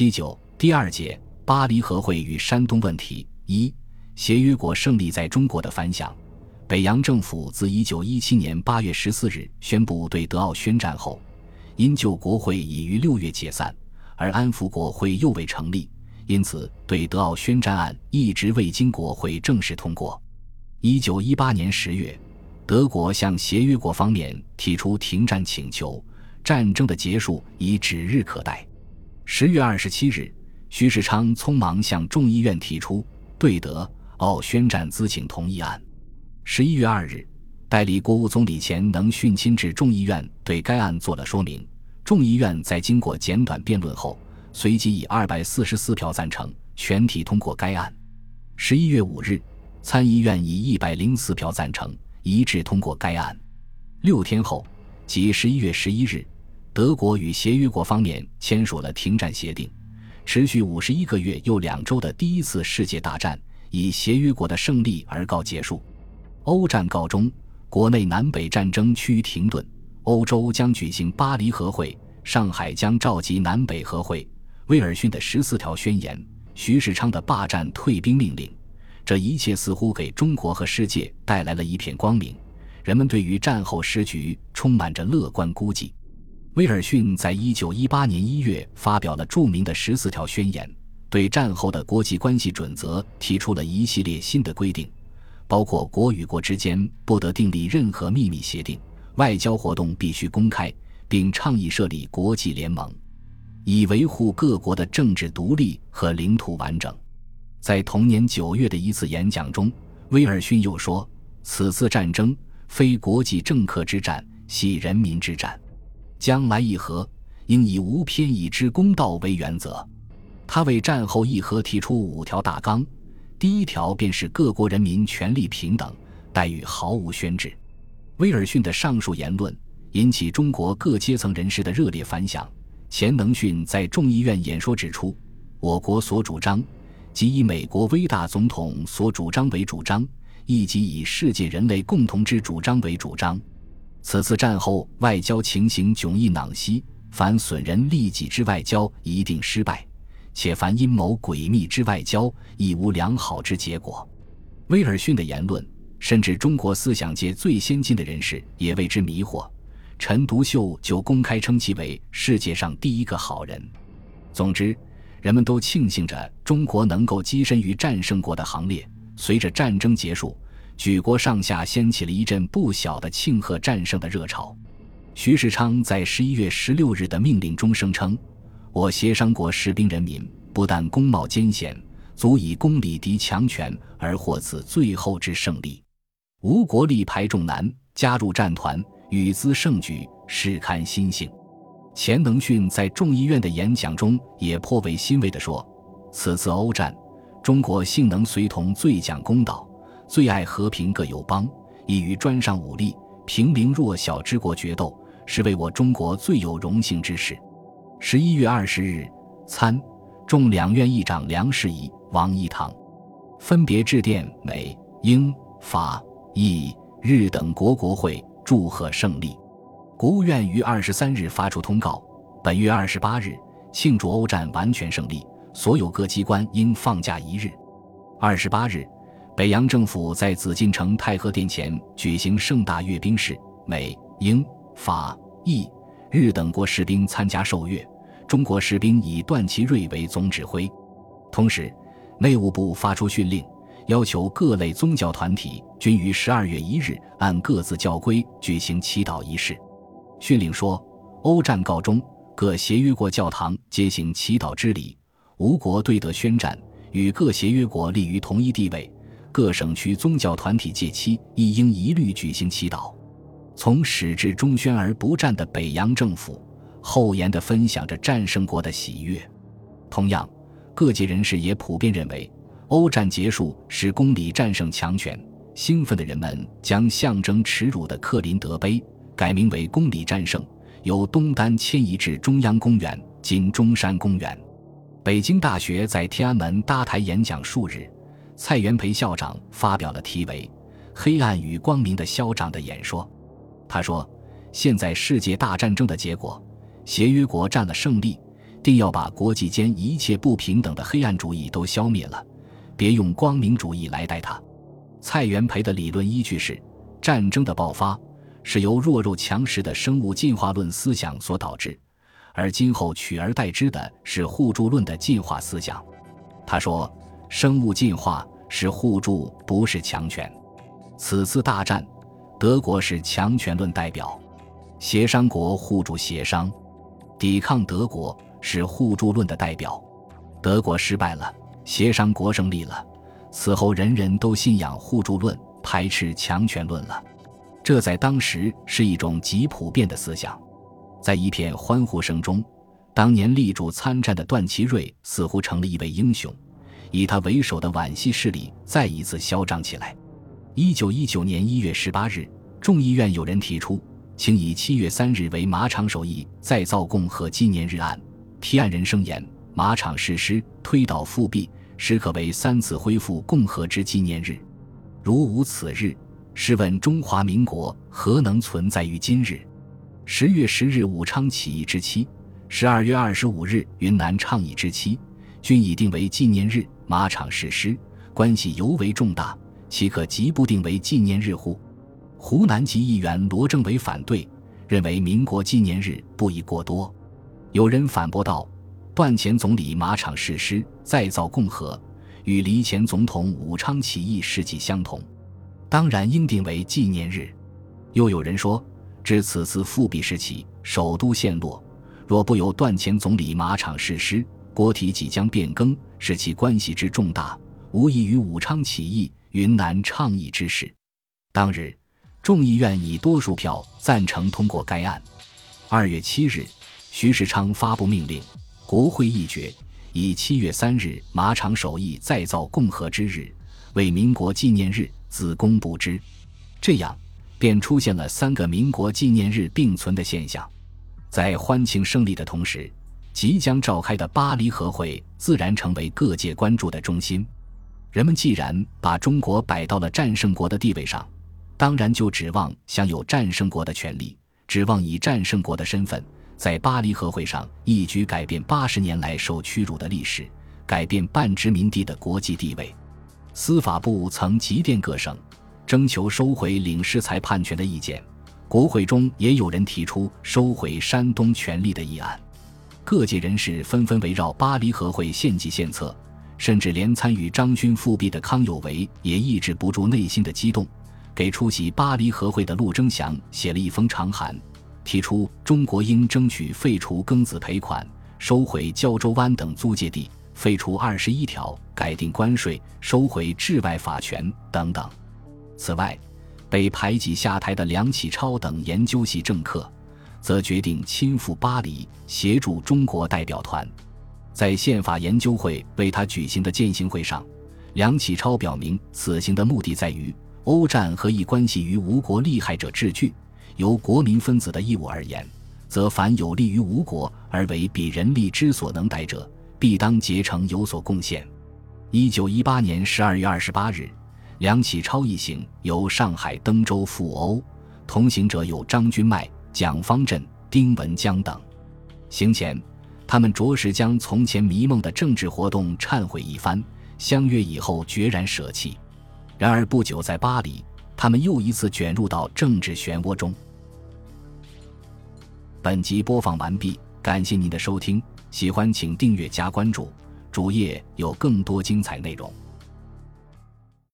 七九第二节巴黎和会与山东问题一协约国胜利在中国的反响。北洋政府自一九一七年八月十四日宣布对德奥宣战后，因旧国会已于六月解散，而安抚国会又未成立，因此对德奥宣战案一直未经国会正式通过。一九一八年十月，德国向协约国方面提出停战请求，战争的结束已指日可待。十月二十七日，徐世昌匆忙向众议院提出对德奥宣战咨请同意案。十一月二日，代理国务总理钱能训亲至众议院，对该案做了说明。众议院在经过简短辩论后，随即以二百四十四票赞成，全体通过该案。十一月五日，参议院以一百零四票赞成，一致通过该案。六天后，即十一月十一日，德国与协约国方面签署了停战协定。持续五十一个月又两周的第一次世界大战，以协约国的胜利而告结束。欧战告终，国内南北战争趋于停顿。欧洲将举行巴黎和会，上海将召集南北和会。威尔逊的十四条宣言，徐世昌的霸占退兵命令，这一切似乎给中国和世界带来了一片光明。人们对于战后时局充满着乐观估计。威尔逊在一九一八年一月发表了著名的十四条宣言，对战后的国际关系准则提出了一系列新的规定。包括国与国之间不得订立任何秘密协定，外交活动必须公开，并倡议设立国际联盟，以维护各国的政治独立和领土完整。在同年九月的一次演讲中，威尔逊又说：“此次战争非国际政客之战，系人民之战。将来议和应以无偏倚之公道为原则。”他为战后议和提出五条大纲。第一条便是各国人民权利平等，待遇毫无宣制。威尔逊的上述言论引起中国各阶层人士的热烈反响。钱能训在众议院演说指出，我国所主张，即以美国威大总统所主张为主张，亦即以世界人类共同之主张为主张。此次战后外交情形迥异囊兮，凡损人利己之外交一定失败。且凡阴谋诡秘之外交，亦无良好之结果。威尔逊的言论，甚至中国思想界最先进的人士也为之迷惑。陈独秀就公开称其为世界上第一个好人。总之，人们都庆幸着中国能够跻身于战胜国的行列。随着战争结束，举国上下掀起了一阵不小的庆贺战胜的热潮。徐世昌在十一月十六日的命令中声称。我协商国士兵人民不但功冒艰险，足以攻李敌强权而获此最后之胜利。吴国力排众难，加入战团，与资盛举，实堪心性。钱能训在众议院的演讲中也颇为欣慰地说：“此次欧战，中国幸能随同最讲公道、最爱和平各友邦，以与专上武力、平民弱小之国决斗，是为我中国最有荣幸之事。”十一月二十日，参众两院议长梁士仪、王一堂分别致电美、英、法、意、日等国国会，祝贺胜利。国务院于二十三日发出通告：本月二十八日庆祝欧战完全胜利，所有各机关应放假一日。二十八日，北洋政府在紫禁城太和殿前举行盛大阅兵式，美、英、法、意。日等国士兵参加受阅，中国士兵以段祺瑞为总指挥。同时，内务部发出训令，要求各类宗教团体均于十二月一日按各自教规举行祈祷仪式。训令说：欧战告终，各协约国教堂皆行祈祷之礼。吴国对德宣战，与各协约国立于同一地位。各省区宗教团体借期亦应一律举行祈祷。从始至终宣而不战的北洋政府，厚颜地分享着战胜国的喜悦。同样，各界人士也普遍认为，欧战结束是公理战胜强权。兴奋的人们将象征耻辱的克林德碑改名为“公理战胜”，由东单迁移至中央公园（今中山公园）。北京大学在天安门搭台演讲数日，蔡元培校长发表了题为《黑暗与光明的校长》的演说。他说：“现在世界大战争的结果，协约国占了胜利，定要把国际间一切不平等的黑暗主义都消灭了，别用光明主义来待它。蔡元培的理论依据是：战争的爆发是由弱肉强食的生物进化论思想所导致，而今后取而代之的是互助论的进化思想。他说：“生物进化是互助，不是强权。此次大战，德国是强权论代表，协商国互助协商，抵抗德国是互助论的代表。德国失败了，协商国胜利了。”此后，人人都信仰互助论，排斥强权论了。这在当时是一种极普遍的思想。在一片欢呼声中，当年力主参战的段祺瑞似乎成了一位英雄。以他为首的皖系势力再一次嚣张起来。一九一九年一月十八日，众议院有人提出，请以七月三日为马场首义再造共和纪念日案。提案人声言，马场誓师推倒复辟。时可为三次恢复共和之纪念日，如无此日，试问中华民国何能存在于今日？十月十日武昌起义之期，十二月二十五日云南倡议之期，均已定为纪念日。马场誓师关系尤为重大，岂可即不定为纪念日乎？湖南籍议员罗政委反对，认为民国纪念日不宜过多。有人反驳道。段前总理马场誓师再造共和，与黎前总统武昌起义事迹相同，当然应定为纪念日。又有人说，至此次复辟时起，首都陷落，若不由段前总理马场誓师，国体即将变更，使其关系之重大，无异于武昌起义、云南倡议之事。当日，众议院以多数票赞成通过该案。二月七日，徐世昌发布命令。国会议决，以七月三日马场首义再造共和之日为民国纪念日，自公布之。这样，便出现了三个民国纪念日并存的现象。在欢庆胜利的同时，即将召开的巴黎和会自然成为各界关注的中心。人们既然把中国摆到了战胜国的地位上，当然就指望享有战胜国的权利，指望以战胜国的身份。在巴黎和会上一举改变八十年来受屈辱的历史，改变半殖民地的国际地位。司法部曾急电各省，征求收回领事裁判权的意见。国会中也有人提出收回山东权力的议案。各界人士纷纷围绕巴黎和会献计献策，甚至连参与张勋复辟的康有为也抑制不住内心的激动，给出席巴黎和会的陆征祥写了一封长函。提出中国应争取废除庚子赔款、收回胶州湾等租界地、废除二十一条、改定关税、收回治外法权等等。此外，被排挤下台的梁启超等研究系政客，则决定亲赴巴黎协助中国代表团。在宪法研究会为他举行的践行会上，梁启超表明，此行的目的在于欧战和一关系于吴国利害者治具。由国民分子的义务而言，则凡有利于吴国而为彼人力之所能逮者，必当竭诚有所贡献。一九一八年十二月二十八日，梁启超一行由上海登州赴欧，同行者有张君迈、蒋方震、丁文江等。行前，他们着实将从前迷梦的政治活动忏悔一番，相约以后决然舍弃。然而不久，在巴黎，他们又一次卷入到政治漩涡中。本集播放完毕，感谢您的收听，喜欢请订阅加关注，主页有更多精彩内容。